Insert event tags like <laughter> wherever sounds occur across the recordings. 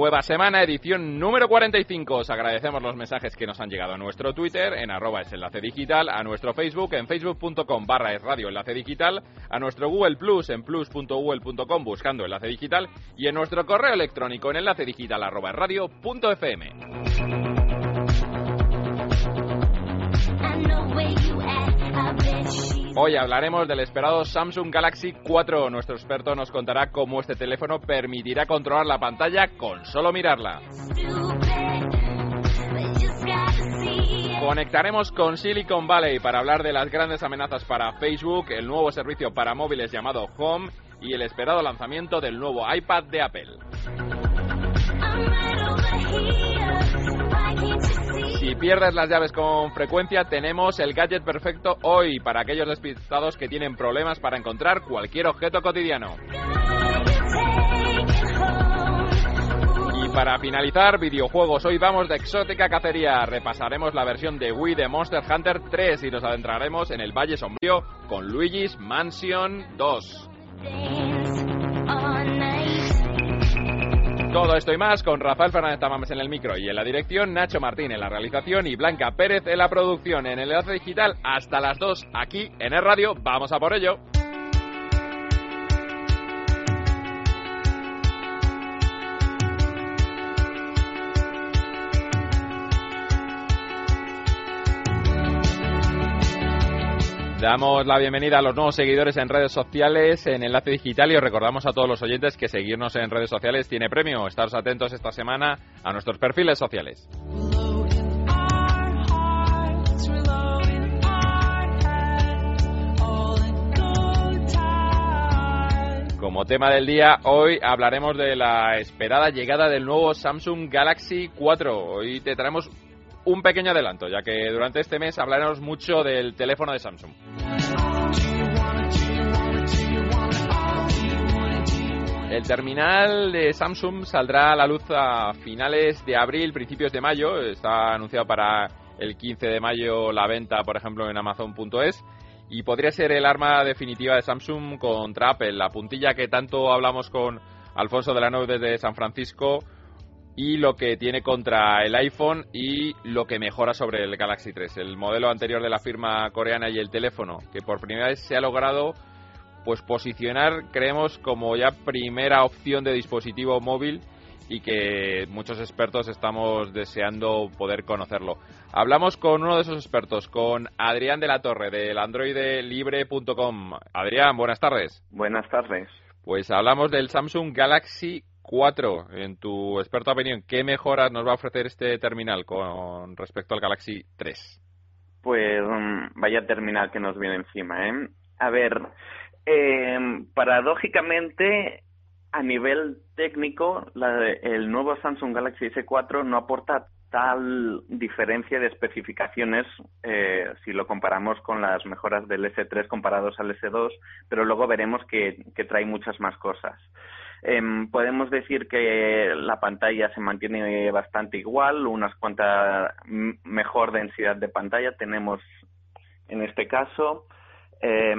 Nueva semana, edición número 45. Os agradecemos los mensajes que nos han llegado a nuestro Twitter, en arroba es enlace digital, a nuestro Facebook, en facebook.com barra es radio enlace digital, a nuestro Google Plus, en plus.google.com buscando enlace digital, y en nuestro correo electrónico en enlace digital arroba es Hoy hablaremos del esperado Samsung Galaxy 4. Nuestro experto nos contará cómo este teléfono permitirá controlar la pantalla con solo mirarla. Conectaremos con Silicon Valley para hablar de las grandes amenazas para Facebook, el nuevo servicio para móviles llamado Home y el esperado lanzamiento del nuevo iPad de Apple. Si pierdes las llaves con frecuencia, tenemos el gadget perfecto hoy para aquellos despistados que tienen problemas para encontrar cualquier objeto cotidiano. Y para finalizar, videojuegos. Hoy vamos de exótica cacería. Repasaremos la versión de Wii de Monster Hunter 3 y nos adentraremos en el Valle Sombrío con Luigi's Mansion 2. Todo esto y más con Rafael Fernández Tamames en el micro y en la dirección, Nacho Martín en la realización y Blanca Pérez en la producción. En el enlace digital hasta las 2 aquí en el radio. Vamos a por ello. Damos la bienvenida a los nuevos seguidores en redes sociales, en Enlace Digital y os recordamos a todos los oyentes que seguirnos en redes sociales tiene premio. Estaros atentos esta semana a nuestros perfiles sociales. Como tema del día, hoy hablaremos de la esperada llegada del nuevo Samsung Galaxy 4. Hoy te traemos un pequeño adelanto, ya que durante este mes hablaremos mucho del teléfono de Samsung. El terminal de Samsung saldrá a la luz a finales de abril, principios de mayo. Está anunciado para el 15 de mayo la venta, por ejemplo, en Amazon.es. Y podría ser el arma definitiva de Samsung contra Apple. La puntilla que tanto hablamos con Alfonso de la Nove desde San Francisco y lo que tiene contra el iPhone y lo que mejora sobre el Galaxy 3. El modelo anterior de la firma coreana y el teléfono, que por primera vez se ha logrado pues posicionar, creemos, como ya primera opción de dispositivo móvil y que muchos expertos estamos deseando poder conocerlo. Hablamos con uno de esos expertos, con Adrián de la Torre, del androidelibre.com. Adrián, buenas tardes. Buenas tardes. Pues hablamos del Samsung Galaxy 4. En tu experta opinión, ¿qué mejoras nos va a ofrecer este terminal con respecto al Galaxy 3? Pues vaya terminal que nos viene encima, ¿eh? A ver, eh, paradójicamente, a nivel técnico, la, el nuevo Samsung Galaxy S4 no aporta tal diferencia de especificaciones eh, si lo comparamos con las mejoras del S3 comparados al S2, pero luego veremos que, trae muchas más cosas. Eh, podemos decir que la pantalla se mantiene bastante igual, unas cuantas mejor densidad de pantalla tenemos en este caso. Eh,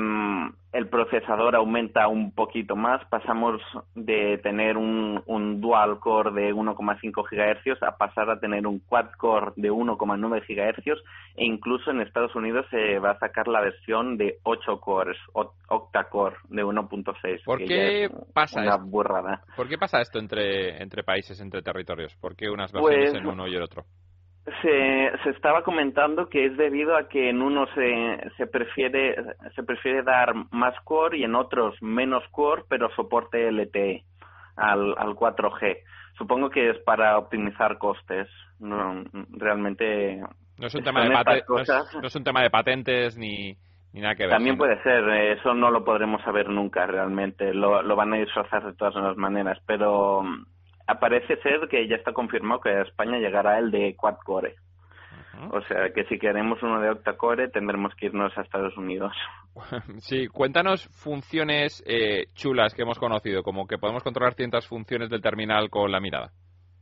el procesador aumenta un poquito más, pasamos de tener un, un dual core de 1,5 GHz a pasar a tener un quad core de 1,9 GHz e incluso en Estados Unidos se va a sacar la versión de 8 cores, octa-core de 1.6. ¿Por qué pasa una esto? burrada. ¿Por qué pasa esto entre, entre países, entre territorios? ¿Por qué unas versiones Pues, en uno y el otro? Se, se estaba comentando que es debido a que en uno se, se prefiere se prefiere dar más core y en otros menos core, pero soporte LTE al, al 4G. Supongo que es para optimizar costes. No, realmente No es un tema, de, pate- no es- cosas. no es un tema de patentes ni, ni nada que ver. También puede ser, eso no lo podremos saber nunca realmente, lo, lo van a disfrazar de todas las maneras, pero parece ser que ya está confirmado que a España llegará el de Quad Core. O sea que si queremos uno de octa-core tendremos que irnos a Estados Unidos. <laughs> Sí, cuéntanos funciones eh, chulas que hemos conocido, como que podemos controlar ciertas funciones del terminal con la mirada.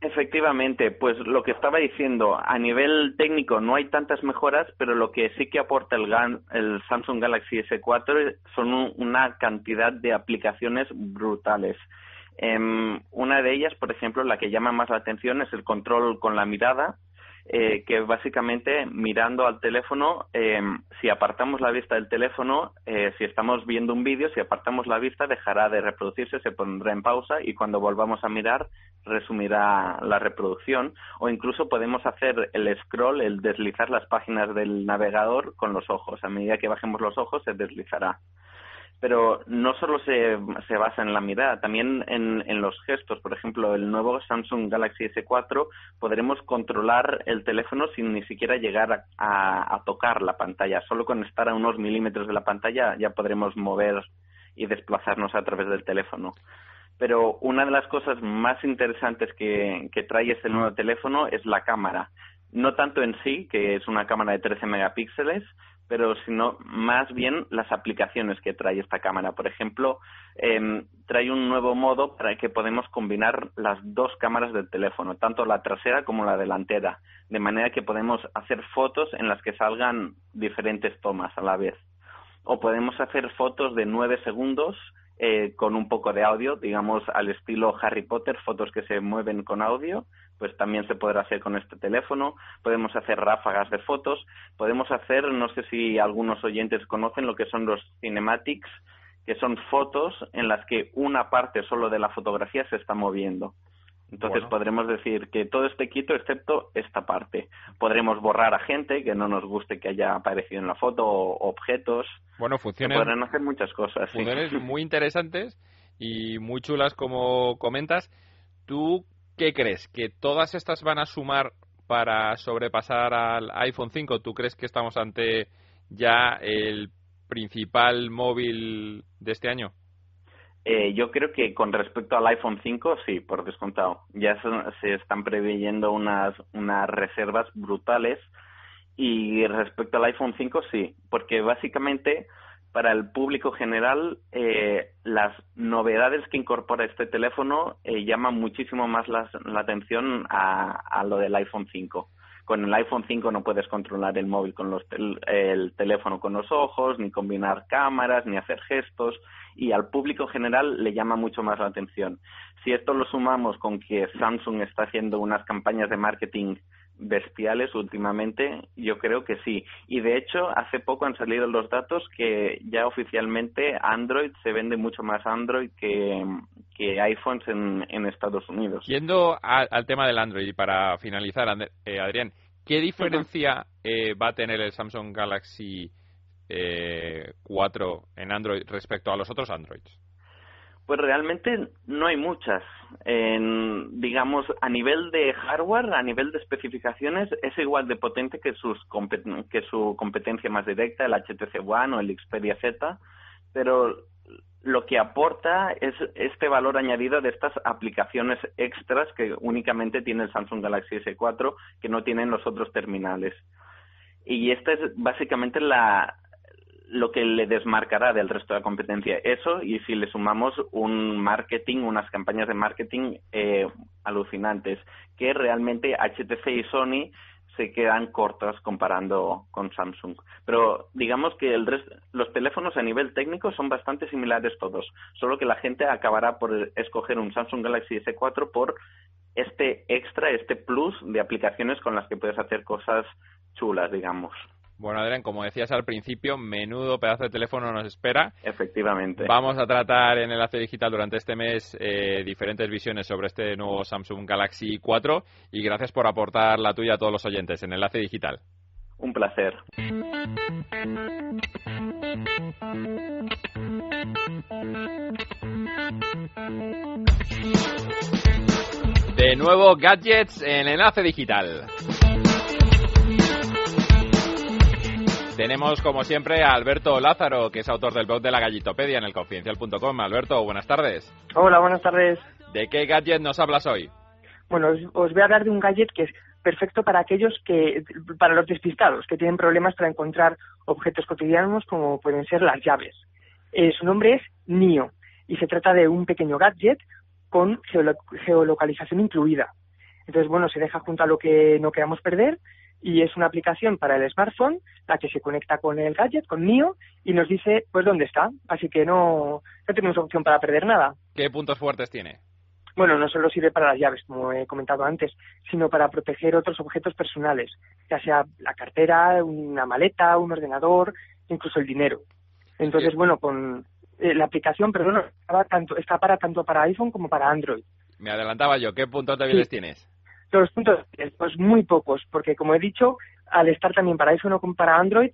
Efectivamente, pues lo que estaba diciendo, a nivel técnico no hay tantas mejoras, pero lo que sí que aporta el, el Samsung Galaxy S4 son una cantidad de aplicaciones brutales. Eh, una de ellas, por ejemplo, la que llama más la atención es el control con la mirada, eh, que básicamente mirando al teléfono, eh, si apartamos la vista del teléfono, eh, si estamos viendo un vídeo, si apartamos la vista dejará de reproducirse, se pondrá en pausa y cuando volvamos a mirar resumirá la reproducción o incluso podemos hacer el scroll, el deslizar las páginas del navegador con los ojos. A medida que bajemos los ojos se deslizará pero no solo se, se basa en la mirada, también en, en, los gestos. Por ejemplo, el nuevo Samsung Galaxy S4 podremos controlar el teléfono sin ni siquiera llegar a, a, tocar la pantalla. Solo con estar a unos milímetros de la pantalla ya podremos mover y desplazarnos a través del teléfono. Pero una de las cosas más interesantes que, que trae este nuevo teléfono es la cámara. No tanto en sí, que es una cámara de 13 megapíxeles, pero sino más bien las aplicaciones que trae esta cámara. Por ejemplo, eh, trae un nuevo modo para que podemos combinar las dos cámaras del teléfono, tanto la trasera como la delantera, de manera que podemos hacer fotos en las que salgan diferentes tomas a la vez. O podemos hacer fotos de nueve segundos eh, con un poco de audio, digamos al estilo Harry Potter, fotos que se mueven con audio, pues también se podrá hacer con este teléfono. Podemos hacer ráfagas de fotos. Podemos hacer, no sé si algunos oyentes conocen lo que son los cinematics, que son fotos en las que una parte solo de la fotografía se está moviendo. Entonces podremos decir que todo esté quieto excepto esta parte. Podremos borrar a gente que no nos guste que haya aparecido en la foto o objetos. Bueno, funciones. podrán hacer muchas cosas. Funciones muy interesantes y muy chulas como comentas. ¿Tú ¿Qué crees? ¿Que todas estas van a sumar para sobrepasar al iPhone 5? ¿Tú crees que estamos ante ya el principal móvil de este año? Eh, yo creo que con respecto al iPhone 5, sí, por descontado. Ya se, están preveyendo unas, unas reservas brutales. Y respecto al iPhone 5, sí, porque básicamente para el público general, eh, las novedades que incorpora este teléfono eh, llaman muchísimo más la, atención a, lo del iPhone 5. Con el iPhone 5 no puedes controlar el móvil con los el teléfono con los ojos, ni combinar cámaras, ni hacer gestos, y al público general le llama mucho más la atención. Si esto lo sumamos con que Samsung está haciendo unas campañas de marketing bestiales últimamente, yo creo que sí. Y de hecho, hace poco han salido los datos que ya oficialmente Android se vende mucho más Android que, que iPhones en, en Estados Unidos. Yendo al, tema del Android, y para finalizar, eh, Adrián, ¿qué diferencia eh, va a tener el Samsung Galaxy eh, 4 en Android respecto a los otros Androids? Pues realmente no hay muchas. En, digamos, a nivel de hardware, a nivel de especificaciones, es igual de potente que, sus que su competencia más directa, el HTC One o el Xperia Z, pero lo que aporta es este valor añadido de estas aplicaciones extras que únicamente tiene el Samsung Galaxy S4 que no tienen los otros terminales. Y esta es básicamente la, lo que le desmarcará del resto de la competencia. Eso, y si le sumamos un marketing, unas campañas de marketing eh, alucinantes, que realmente HTC y Sony se quedan cortas comparando con Samsung. Pero digamos que el los teléfonos a nivel técnico son bastante similares todos, solo que la gente acabará por escoger un Samsung Galaxy S4 por este extra, este plus de aplicaciones con las que puedes hacer cosas chulas, digamos. Bueno, Adrián, como decías al principio, menudo pedazo de teléfono nos espera. Efectivamente. Vamos a tratar en Enlace Digital durante este mes eh, diferentes visiones sobre este nuevo Samsung Galaxy 4 y gracias por aportar la tuya a todos los oyentes en Enlace Digital. Un placer. De nuevo, gadgets en Enlace Digital. Tenemos, como siempre, a Alberto Lázaro, que es autor del blog de la Gallitopedia en el confidencial.com. Alberto, buenas tardes. Hola, buenas tardes. ¿De qué gadget nos hablas hoy? Bueno, os, voy a hablar de un gadget que es perfecto para aquellos que, para los despistados, que tienen problemas para encontrar objetos cotidianos como pueden ser las llaves. Eh, su nombre es NIO y se trata de un pequeño gadget con geolocalización incluida. Entonces, bueno, se deja junto a lo que no queramos perder y es una aplicación para el smartphone la que se conecta con el gadget, con NIO, y nos dice pues dónde está. Así que no, no tenemos opción para perder nada. ¿Qué puntos fuertes tiene? Bueno, no solo sirve para las llaves, como he comentado antes, sino para proteger otros objetos personales, ya sea la cartera, una maleta, un ordenador, incluso el dinero. Entonces, bueno, con eh, la aplicación, perdón, está, tanto, está para tanto para iPhone como para Android. Me adelantaba yo. ¿Qué puntos débiles tienes? Los puntos, pues muy pocos, porque como he dicho, al estar también para iPhone o para Android,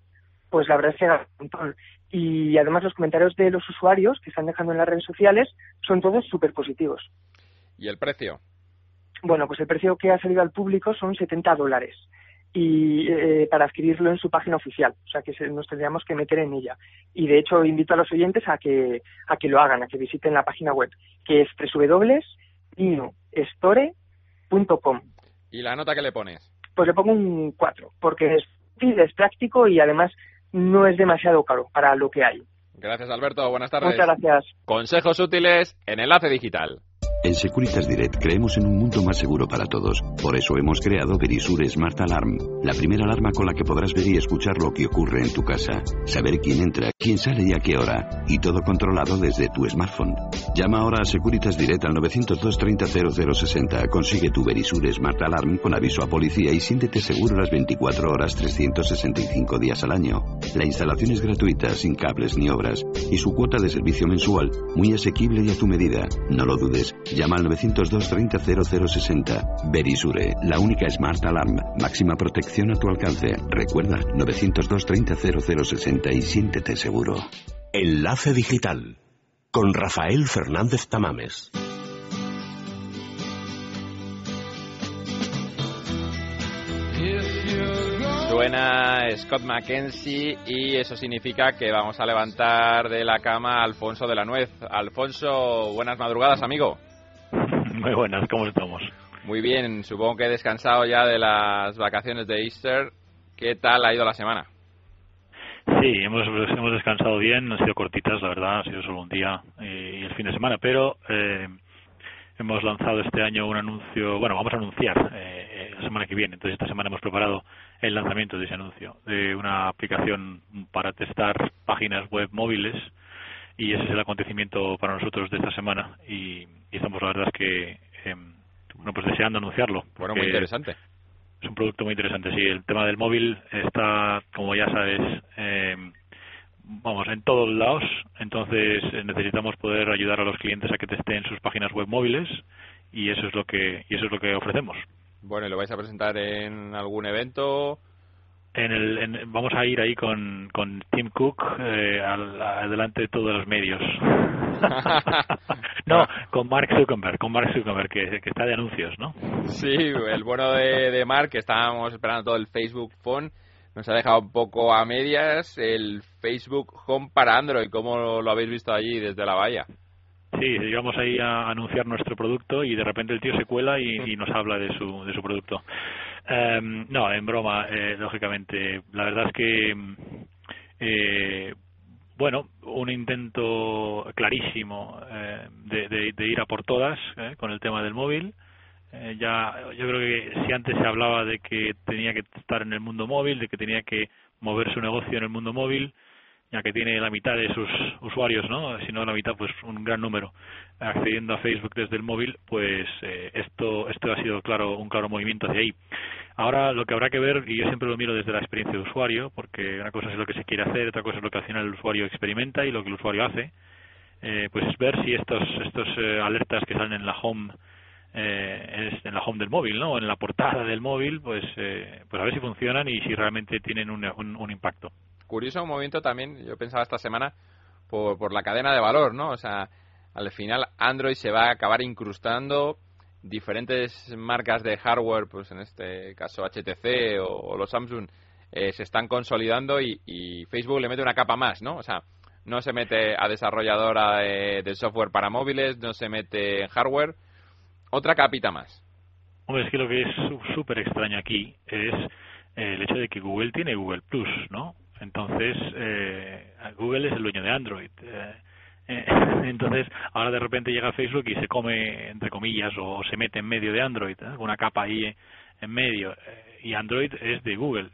pues la verdad es que un montón. Y además los comentarios de los usuarios que están dejando en las redes sociales son todos súper positivos. ¿Y el precio? Bueno, pues el precio que ha salido al público son 70 dólares y eh, para adquirirlo en su página oficial, o sea que nos tendríamos que meter en ella. Y de hecho invito a los oyentes a que a que lo hagan, a que visiten la página web, que es www.inostore.com. ¿Y la nota que le pones? Pues le pongo un 4, porque es, es práctico y además no es demasiado caro para lo que hay. Gracias Alberto, buenas tardes. Muchas gracias. Consejos útiles en Enlace Digital. En Securitas Direct creemos en un mundo más seguro para todos. Por eso hemos creado Verisure Smart Alarm, la primera alarma con la que podrás ver y escuchar lo que ocurre en tu casa, saber quién entra, quién sale y a qué hora, y todo controlado desde tu smartphone. Llama ahora a Securitas Direct al 902 30 0060. Consigue tu Verisure Smart Alarm con aviso a policía y siéntete seguro las 24 horas 365 días al año. La instalación es gratuita, sin cables ni obras, y su cuota de servicio mensual muy asequible y a tu medida. No lo dudes. Llama al 902 30 0060. Verisure, la única Smart Alarm. Máxima protección a tu alcance. Recuerda, 902 30 0060 y siéntete seguro. Enlace Digital. Con Rafael Fernández Tamames. Suena Scott McKenzie y eso significa que vamos a levantar de la cama a Alfonso de la Nuez. Alfonso, buenas madrugadas, amigo. Muy buenas, ¿cómo estamos? Muy bien, supongo que he descansado ya de las vacaciones de Easter. ¿Qué tal ha ido la semana? Sí, hemos, hemos descansado bien, han sido cortitas, la verdad, ha sido solo un día eh, y el fin de semana, pero eh, hemos lanzado este año un anuncio, bueno, vamos a anunciar eh, la semana que viene, entonces esta semana hemos preparado el lanzamiento de ese anuncio, de una aplicación para testar páginas web móviles y ese es el acontecimiento para nosotros de esta semana. Y, estamos la verdad es que eh, bueno pues deseando anunciarlo bueno muy interesante. es un producto muy interesante sí. El tema del móvil está como ya sabes eh, vamos en todos lados. Entonces necesitamos poder ayudar a los clientes a que testen sus páginas web móviles y eso es lo que y eso es lo que ofrecemos. Bueno y lo vais a presentar en algún evento en el, vamos a ir ahí con, con Tim Cook eh, adelante de todos los medios. <laughs> no, con Mark Zuckerberg, con Mark Zuckerberg que, que está de anuncios, ¿no? Sí, el bueno de, de Mark, que estábamos esperando todo el Facebook Phone, nos ha dejado un poco a medias el Facebook Home para Android, ¿cómo lo habéis visto allí desde la valla? Sí, íbamos ahí a anunciar nuestro producto y de repente el tío se cuela y, y nos habla de su, de su producto. Em, no, en broma, eh, lógicamente. La verdad es que, eh, bueno, un intento clarísimo eh, de, de, ir a por todas con el tema del móvil. ya, yo creo que si antes se hablaba de que tenía que estar en el mundo móvil, de que tenía que mover su negocio en el mundo móvil, que tiene la mitad de sus usuarios, ¿no? Si no la mitad, pues un gran número accediendo a Facebook desde el móvil, pues eh, esto esto ha sido claro un claro movimiento hacia ahí. Ahora lo que habrá que ver, y yo siempre lo miro desde la experiencia de usuario, porque una cosa es lo que se quiere hacer, otra cosa es lo que al final el usuario experimenta y lo que el usuario hace, eh, pues es ver si estos estos eh, alertas que salen en la home es en la home del móvil, ¿no? En la portada del móvil, pues pues a ver si funcionan y si realmente tienen un, un impacto curioso movimiento también, yo pensaba esta semana, por, por la cadena de valor, ¿no? O sea, al final Android se va a acabar incrustando diferentes marcas de hardware, pues en este caso HTC o, los Samsung, eh, se están consolidando y, Facebook le mete una capa más, ¿no? O sea, no se mete a desarrolladora de, de software para móviles, no se mete en hardware, otra capita más. Hombre, es que lo que es súper extraño aquí es el hecho de que Google tiene Google Plus, ¿no? Entonces, eh, Google es el dueño de Android. Eh, eh <laughs> entonces, ahora de repente llega Facebook y se come, entre comillas, o se mete en medio de Android, ¿eh? una capa ahí en medio. y Android es de Google.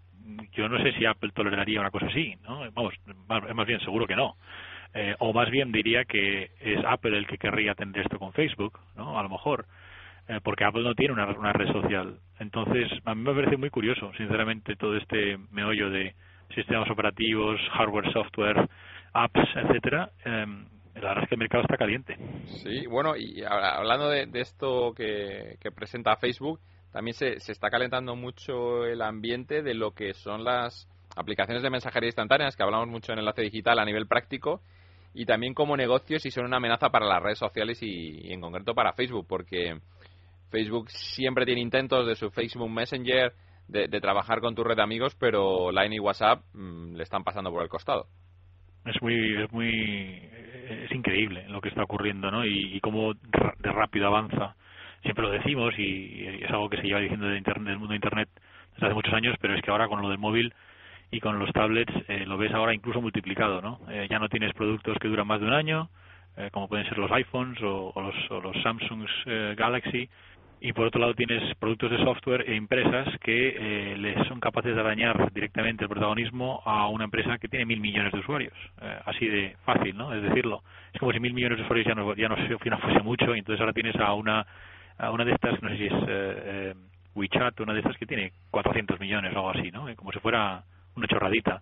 Yo no sé si Apple toleraría una cosa así, ¿no? Vamos, más bien seguro que no. Eh, o más bien diría que es Apple el que querría tener esto con Facebook, ¿no? A lo mejor, eh, porque Apple no tiene una, una, red social. Entonces, a mí me parece muy curioso, sinceramente, todo este meollo de sistemas operativos, hardware, software, apps, etcétera. Eh, la verdad es que el mercado está caliente. Sí, bueno, y hablando de, esto que, presenta Facebook, también se, se está calentando mucho el ambiente de lo que son las aplicaciones de mensajería instantáneas, que hablamos mucho en enlace digital a nivel práctico, y también como negocios y son una amenaza para las redes sociales y, en concreto para Facebook, porque Facebook siempre tiene intentos de su Facebook Messenger de, trabajar con tu red de amigos, pero Line y WhatsApp mm, le están pasando por el costado. Es muy, es muy, es increíble lo que está ocurriendo, ¿no? Y, cómo de rápido avanza. Siempre lo decimos y, es algo que se lleva diciendo del, internet, del mundo de Internet desde hace muchos años, pero es que ahora con lo del móvil y con los tablets eh, lo ves ahora incluso multiplicado, ¿no? Eh, ya no tienes productos que duran más de un año, eh, como pueden ser los iPhones o, los, o los Samsung Galaxy, y por otro lado tienes productos de software e empresas que les son capaces de dañar directamente el protagonismo a una empresa que tiene mil millones de usuarios. así de fácil, ¿no? Es decirlo. Es como si mil millones de usuarios ya no, ya no, no fuese mucho y entonces ahora tienes a una, a una de estas, no sé si es WeChat, una de estas que tiene 400 millones o algo así, ¿no? Como si fuera una chorradita.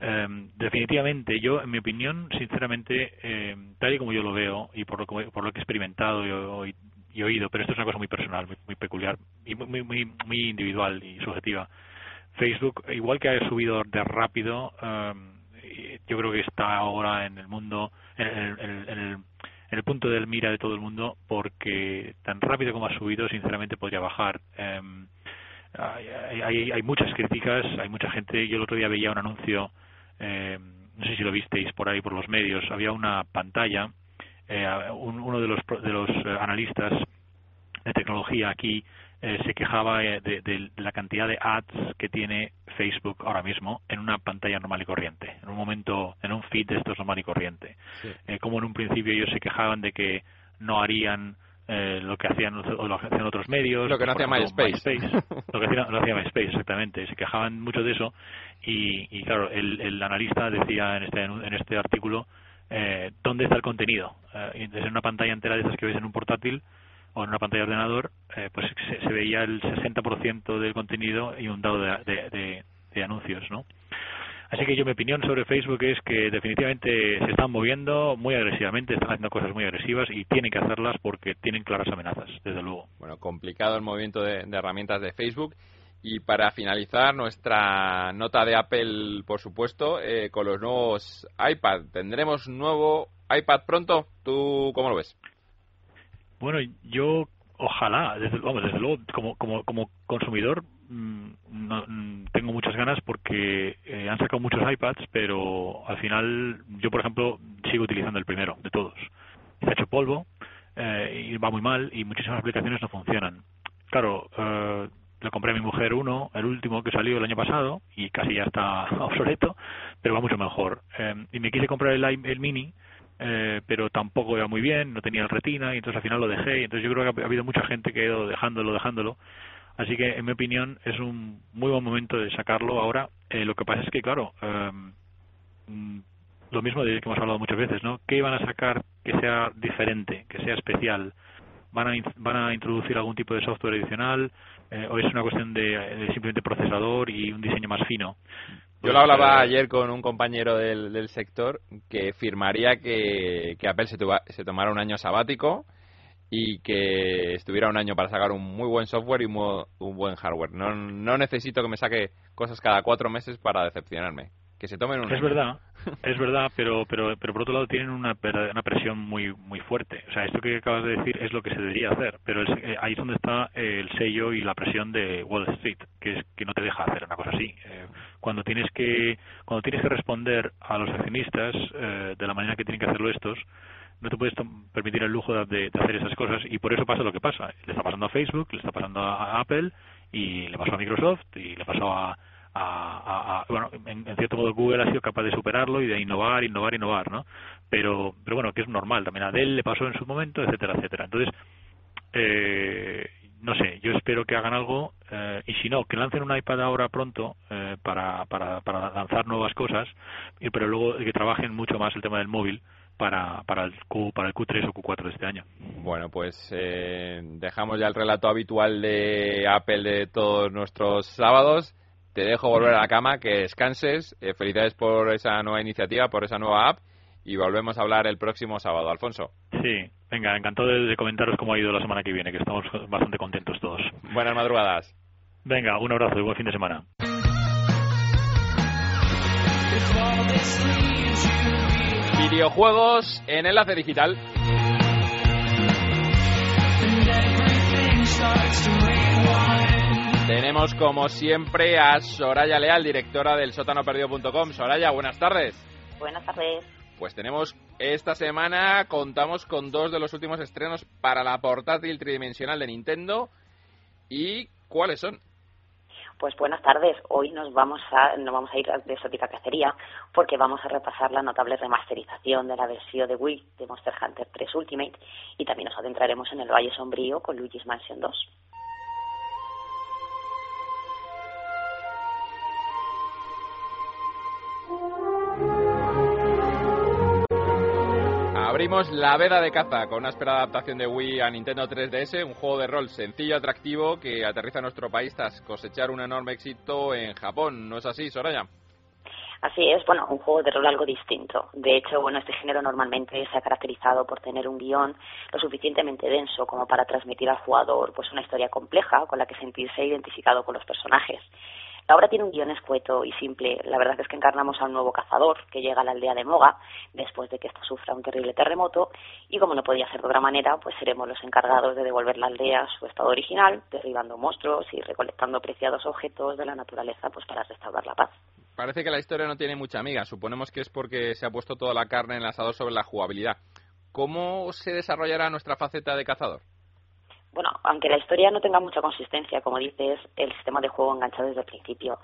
Em, definitivamente, yo, en mi opinión, sinceramente, eh, tal y como yo lo veo y por lo que, por lo que he experimentado y, y, oído, pero esto es una cosa muy personal, muy, peculiar y muy, muy, muy individual y subjetiva. Facebook, igual que ha subido de rápido, eh, yo creo que está ahora en el mundo, en el, en, el, en el punto del mira de todo el mundo, porque tan rápido como ha subido, sinceramente podría bajar. Eh, hay, hay, muchas críticas, hay mucha gente. Yo el otro día veía un anuncio, eh, no sé si lo visteis por ahí por los medios, había una pantalla, eh, uno de los, de los eh, analistas de tecnología aquí se quejaba de, de, la cantidad de ads que tiene Facebook ahora mismo en una pantalla normal y corriente, en un momento, en un feed de estos normal y corriente. como en un principio ellos se quejaban de que no harían eh, lo que hacían o lo que hacían otros medios lo que no hacía MySpace, <laughs> lo que no hacía MySpace exactamente se quejaban mucho de eso y, y claro el, el, analista decía en este en este artículo eh, dónde está el contenido eh, desde una pantalla entera de esas que ves en un portátil o en una pantalla de ordenador eh, pues se, se, veía el 60% del contenido de, de, de, de anuncios no Así que yo mi opinión sobre Facebook es que definitivamente se están moviendo muy agresivamente, están haciendo cosas muy agresivas y tienen que hacerlas porque tienen claras amenazas, desde luego. Bueno, complicado el movimiento de, herramientas de Facebook. Y para finalizar nuestra nota de Apple, por supuesto, eh, con los nuevos iPad. ¿Tendremos nuevo iPad pronto? ¿Tú cómo lo ves? Bueno, yo ojalá, desde, vamos, desde luego, como, como, como consumidor, Mm, no, mm, tengo muchas ganas porque eh, han sacado muchos iPads, pero al final yo, por ejemplo, sigo utilizando el primero de todos. Se ha hecho polvo eh, y va muy mal y muchísimas aplicaciones no funcionan. Claro, eh, le compré a mi mujer uno, el último que salió el año pasado y casi ya está <laughs> obsoleto, pero va mucho mejor. Eh, y me quise comprar el, mini, eh, pero tampoco iba muy bien, no tenía el retina y entonces al final lo dejé. Entonces yo creo que ha habido mucha gente que ha ido dejándolo, dejándolo Así que, en mi opinión, es un muy buen momento de sacarlo ahora. Eh, lo que pasa es que, claro, em, mm, lo mismo de que hemos hablado muchas veces, ¿no? ¿Qué van a sacar que sea diferente, que sea especial? ¿Van a, van a introducir algún tipo de software adicional? Eh, ¿O es una cuestión de, simplemente procesador y un diseño más fino? Yo lo hablaba pues, eh, ayer con un compañero del, del sector que firmaría que, que Apple se, se tomara un año sabático y que estuviera un año para sacar un muy buen software y un buen hardware. No, no necesito que me saque cosas cada cuatro meses para decepcionarme. Que se tomen un Es verdad, <laughs> es verdad, pero, pero, pero por otro lado tienen una, una presión muy muy fuerte. O sea, esto que acabas de decir es lo que se debería hacer, pero eh, ahí es donde está el sello y la presión de Wall Street, que es que no te deja hacer una cosa así. Eh, cuando tienes que cuando tienes que responder a los accionistas eh, de la manera que tienen que hacerlo estos, no te puedes permitir el lujo de, hacer esas cosas y por eso pasa lo que pasa. Le está pasando a Facebook, le está pasando a, Apple y le pasó a Microsoft y le pasó a, a, bueno, en, cierto modo Google ha sido capaz de superarlo y de innovar, innovar, innovar, ¿no? Pero, pero bueno, que es normal, también a Dell le pasó en su momento, etcétera, etcétera. Entonces, eh, no sé, yo espero que hagan algo eh, y si no, que lancen un iPad ahora pronto eh, para, para, para lanzar nuevas cosas, pero luego que trabajen mucho más el tema del móvil para, para, el, Q, para el Q3 o Q4 de este año. Bueno, pues eh, dejamos ya el relato habitual de Apple de todos nuestros sábados. Te dejo volver a la cama, que descanses. felicidades por esa nueva iniciativa, por esa nueva app y volvemos a hablar el próximo sábado. Alfonso. Sí, venga, encantado de, comentaros cómo ha ido la semana que viene, que estamos bastante contentos todos. Buenas madrugadas. Venga, un abrazo y buen fin de semana. Videojuegos en enlace digital. Tenemos como siempre a Soraya Leal, directora del sótanoperdido.com. Soraya, buenas tardes. Buenas tardes. Pues tenemos esta semana, contamos con dos de los últimos estrenos para la portátil tridimensional de Nintendo. ¿Y cuáles son? Pues buenas tardes. Hoy nos vamos a nos vamos a ir de exótica cacería porque vamos a repasar la notable remasterización de la versión de Wii de Monster Hunter 3 Ultimate y también nos adentraremos en el Valle Sombrío con Luigi's Mansion 2. Abrimos la veda de caza con una esperada adaptación de Wii a Nintendo 3DS, un juego de rol sencillo atractivo que aterriza en nuestro país tras cosechar un enorme éxito en Japón. ¿No es así, Soraya? Así es, bueno, un juego de rol algo distinto. De hecho, bueno, este género normalmente se ha caracterizado por tener un guion lo suficientemente denso como para transmitir al jugador pues una historia compleja con la que sentirse identificado con los personajes. La obra tiene un guion escueto y simple. La verdad es que encarnamos a un nuevo cazador que llega a la aldea de Moga después de que ésta sufra un terrible terremoto y como no podía ser de otra manera, pues seremos los encargados de devolver la aldea a su estado original, derribando monstruos y recolectando preciados objetos de la naturaleza pues para restaurar la paz. Parece que la historia no tiene mucha amiga. Suponemos que es porque se ha puesto toda la carne en el asador sobre la jugabilidad. ¿Cómo se desarrollará nuestra faceta de cazador? Bueno, aunque la historia no tenga mucha consistencia, como dices, el sistema de juego engancha desde el principio.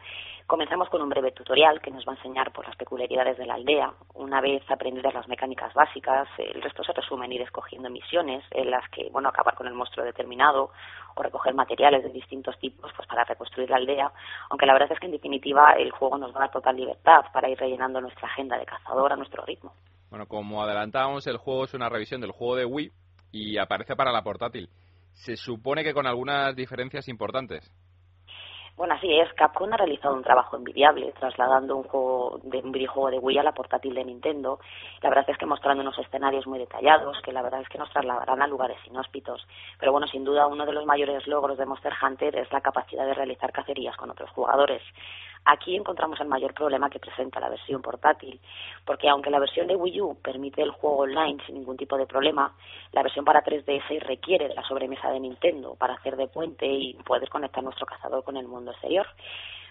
Comenzamos con un breve tutorial que nos va a enseñar por las peculiaridades de la aldea. Una vez aprendidas las mecánicas básicas, el resto se resume en ir escogiendo misiones en las que, bueno, acabar con el monstruo determinado o recoger materiales de distintos tipos pues para reconstruir la aldea, aunque la verdad es que en definitiva el juego nos da total libertad para ir rellenando nuestra agenda de cazador a nuestro ritmo. Bueno, como adelantábamos, el juego es una revisión del juego de Wii y aparece para la portátil se supone que con algunas diferencias importantes. Bueno, así es. Capcom ha realizado un trabajo envidiable trasladando un juego de un videojuego de Wii a la portátil de Nintendo. La verdad es que mostrando unos escenarios muy detallados que la verdad es que nos trasladarán a lugares inhóspitos. Pero bueno, sin duda uno de los mayores logros de Monster Hunter es la capacidad de realizar cacerías con otros jugadores. Aquí encontramos el mayor problema que presenta la versión portátil, porque aunque la versión de Wii U permite el juego online sin ningún tipo de problema, la versión para 3DS requiere de la sobremesa de Nintendo para hacer de puente y poder conectar nuestro cazador con el mundo exterior.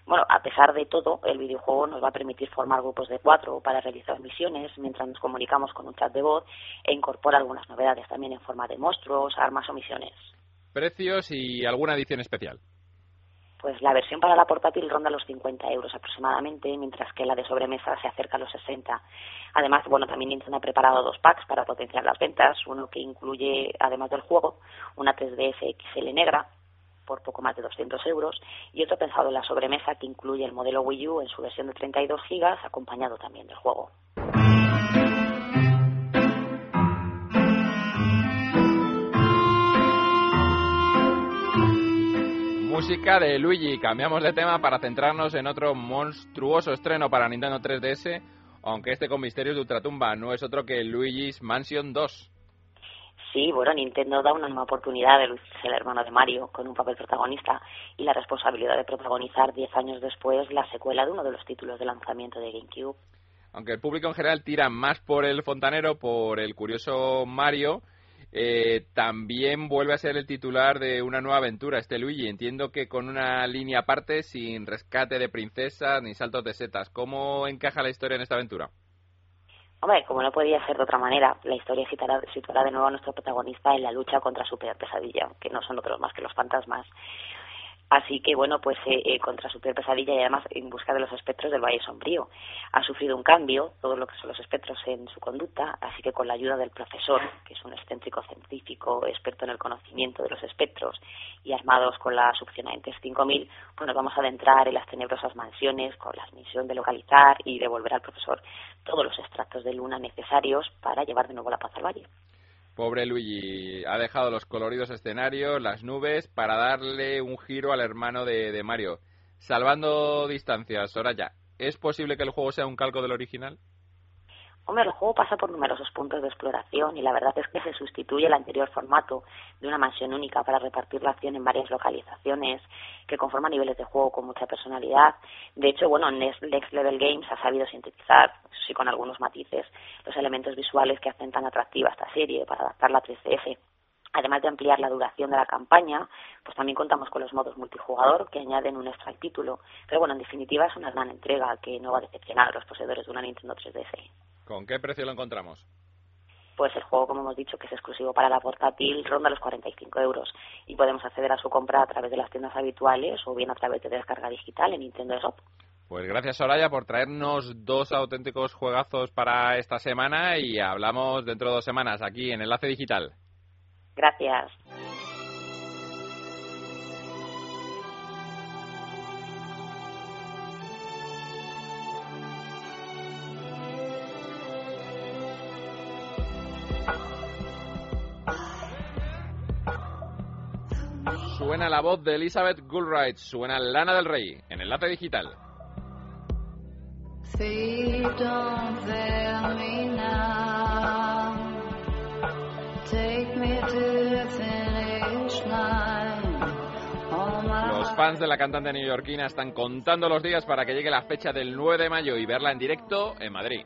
Bueno, a pesar de todo, el videojuego nos va a permitir formar grupos de cuatro para realizar misiones mientras nos comunicamos con un chat de voz e incorpora algunas novedades también en forma de monstruos, armas o misiones. Precios y alguna edición especial pues la versión para la portátil ronda los 50 euros aproximadamente, mientras que la de sobremesa se acerca a los 60. Además, bueno, también Nintendo ha preparado dos packs para potenciar las ventas, uno que incluye, además del juego, una 3DS XL negra por poco más de 200 euros y otro pensado en la sobremesa que incluye el modelo Wii U en su versión de 32 gigas acompañado también del juego. Música de Luigi. Cambiamos de tema para centrarnos en otro monstruoso estreno para Nintendo 3DS, aunque este con misterios de ultratumba no es otro que Luigi's Mansion 2. Sí, bueno, Nintendo da una nueva oportunidad de Luigi, el hermano de Mario, con un papel protagonista y la responsabilidad de protagonizar 10 años después la secuela de uno de los títulos de lanzamiento de GameCube. Aunque el público en general tira más por el fontanero, por el curioso Mario, eh, también vuelve a ser el titular de una nueva aventura, este Luigi. Entiendo que con una línea aparte, sin rescate de princesas ni saltos de setas. ¿Cómo encaja la historia en esta aventura? Hombre, como no podía ser de otra manera, la historia situará, situará de nuevo a nuestro protagonista en la lucha contra su peor pesadilla, que no son otros más que los fantasmas. Así que, bueno, pues eh, eh, contra su peor pesadilla y además en busca de los espectros del Valle Sombrío. Ha sufrido un cambio, todo lo que son los espectros en su conducta, así que con la ayuda del profesor, que es un excéntrico científico experto en el conocimiento de los espectros, y armados con la succión AENTES 5000, pues nos vamos a adentrar en las tenebrosas mansiones con la misión de localizar y devolver al profesor todos los extractos de luna necesarios para llevar de nuevo la paz al valle. Pobre Luigi, ha dejado los coloridos escenarios, las nubes, para darle un giro al hermano de, Mario. Salvando distancias, Soraya, ¿es posible que el juego sea un calco del original? Hombre, el juego pasa por numerosos puntos de exploración y la verdad es que se sustituye el anterior formato de una mansión única para repartir la acción en varias localizaciones que conforman niveles de juego con mucha personalidad. De hecho, bueno, Next Level Games ha sabido sintetizar, sí con algunos matices, los elementos visuales que hacen tan atractiva esta serie para adaptarla a 3DS. Además de ampliar la duración de la campaña, pues también contamos con los modos multijugador que añaden un extra al título. Pero bueno, en definitiva es una gran entrega que no va a decepcionar a los poseedores de una Nintendo 3DS. ¿Con qué precio lo encontramos? Pues el juego, como hemos dicho, que es exclusivo para la portátil, ronda los 45 euros y podemos acceder a su compra a través de las tiendas habituales o bien a través de descarga digital en Nintendo Shop. Pues gracias Soraya por traernos dos auténticos juegazos para esta semana y hablamos dentro de dos semanas aquí en Enlace Digital. Gracias. Suena la voz de Elizabeth Goulright, suena Lana del Rey en Enlace Digital. Los fans de la cantante neoyorquina están contando los días para que llegue la fecha del 9 de mayo y verla en directo en Madrid.